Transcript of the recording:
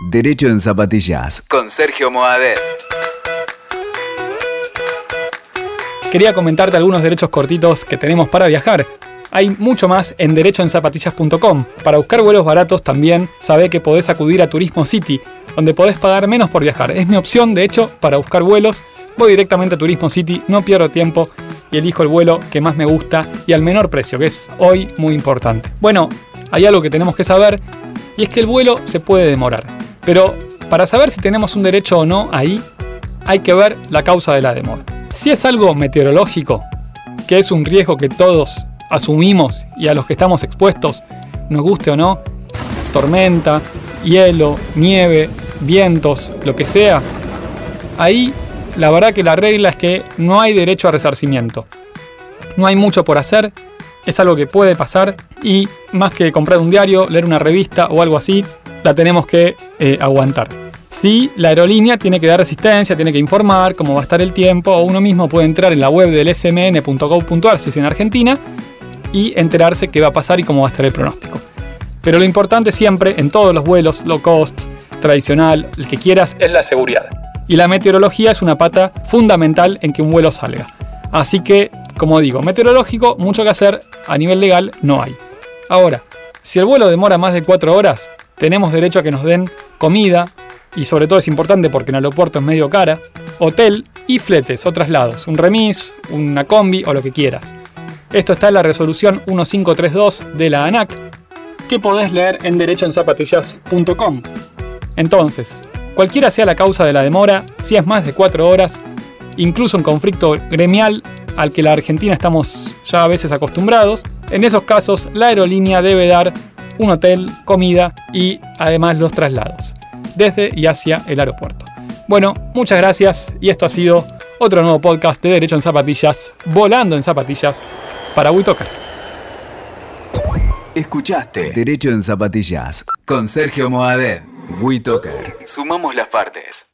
Derecho en Zapatillas con Sergio Moadet. Quería comentarte algunos derechos cortitos que tenemos para viajar. Hay mucho más en derechoenzapatillas.com. Para buscar vuelos baratos también sabe que podés acudir a Turismo City, donde podés pagar menos por viajar. Es mi opción, de hecho, para buscar vuelos. Voy directamente a Turismo City, no pierdo tiempo y elijo el vuelo que más me gusta y al menor precio, que es hoy muy importante. Bueno, hay algo que tenemos que saber y es que el vuelo se puede demorar. Pero para saber si tenemos un derecho o no ahí, hay que ver la causa de la demora. Si es algo meteorológico, que es un riesgo que todos asumimos y a los que estamos expuestos, nos guste o no, tormenta, hielo, nieve, vientos, lo que sea, ahí la verdad que la regla es que no hay derecho a resarcimiento. No hay mucho por hacer, es algo que puede pasar y más que comprar un diario, leer una revista o algo así, la tenemos que eh, aguantar. Si la aerolínea tiene que dar resistencia, tiene que informar cómo va a estar el tiempo, o uno mismo puede entrar en la web del smn.gov.ar si es en Argentina y enterarse qué va a pasar y cómo va a estar el pronóstico. Pero lo importante siempre en todos los vuelos, low cost, tradicional, el que quieras, es la seguridad. Y la meteorología es una pata fundamental en que un vuelo salga. Así que, como digo, meteorológico, mucho que hacer, a nivel legal no hay. Ahora, si el vuelo demora más de 4 horas, tenemos derecho a que nos den comida, y sobre todo es importante porque en el aeropuerto es medio cara, hotel y fletes o traslados, un remis, una combi o lo que quieras. Esto está en la resolución 1532 de la ANAC, que podés leer en derechoenzapatillas.com. Entonces, cualquiera sea la causa de la demora, si es más de 4 horas, incluso un conflicto gremial al que la Argentina estamos ya a veces acostumbrados, en esos casos la aerolínea debe dar un hotel, comida y además los traslados, desde y hacia el aeropuerto. Bueno, muchas gracias y esto ha sido otro nuevo podcast de Derecho en Zapatillas, volando en zapatillas para WeToker. Escuchaste Derecho en Zapatillas con Sergio Moadet. WeToker. Sumamos las partes.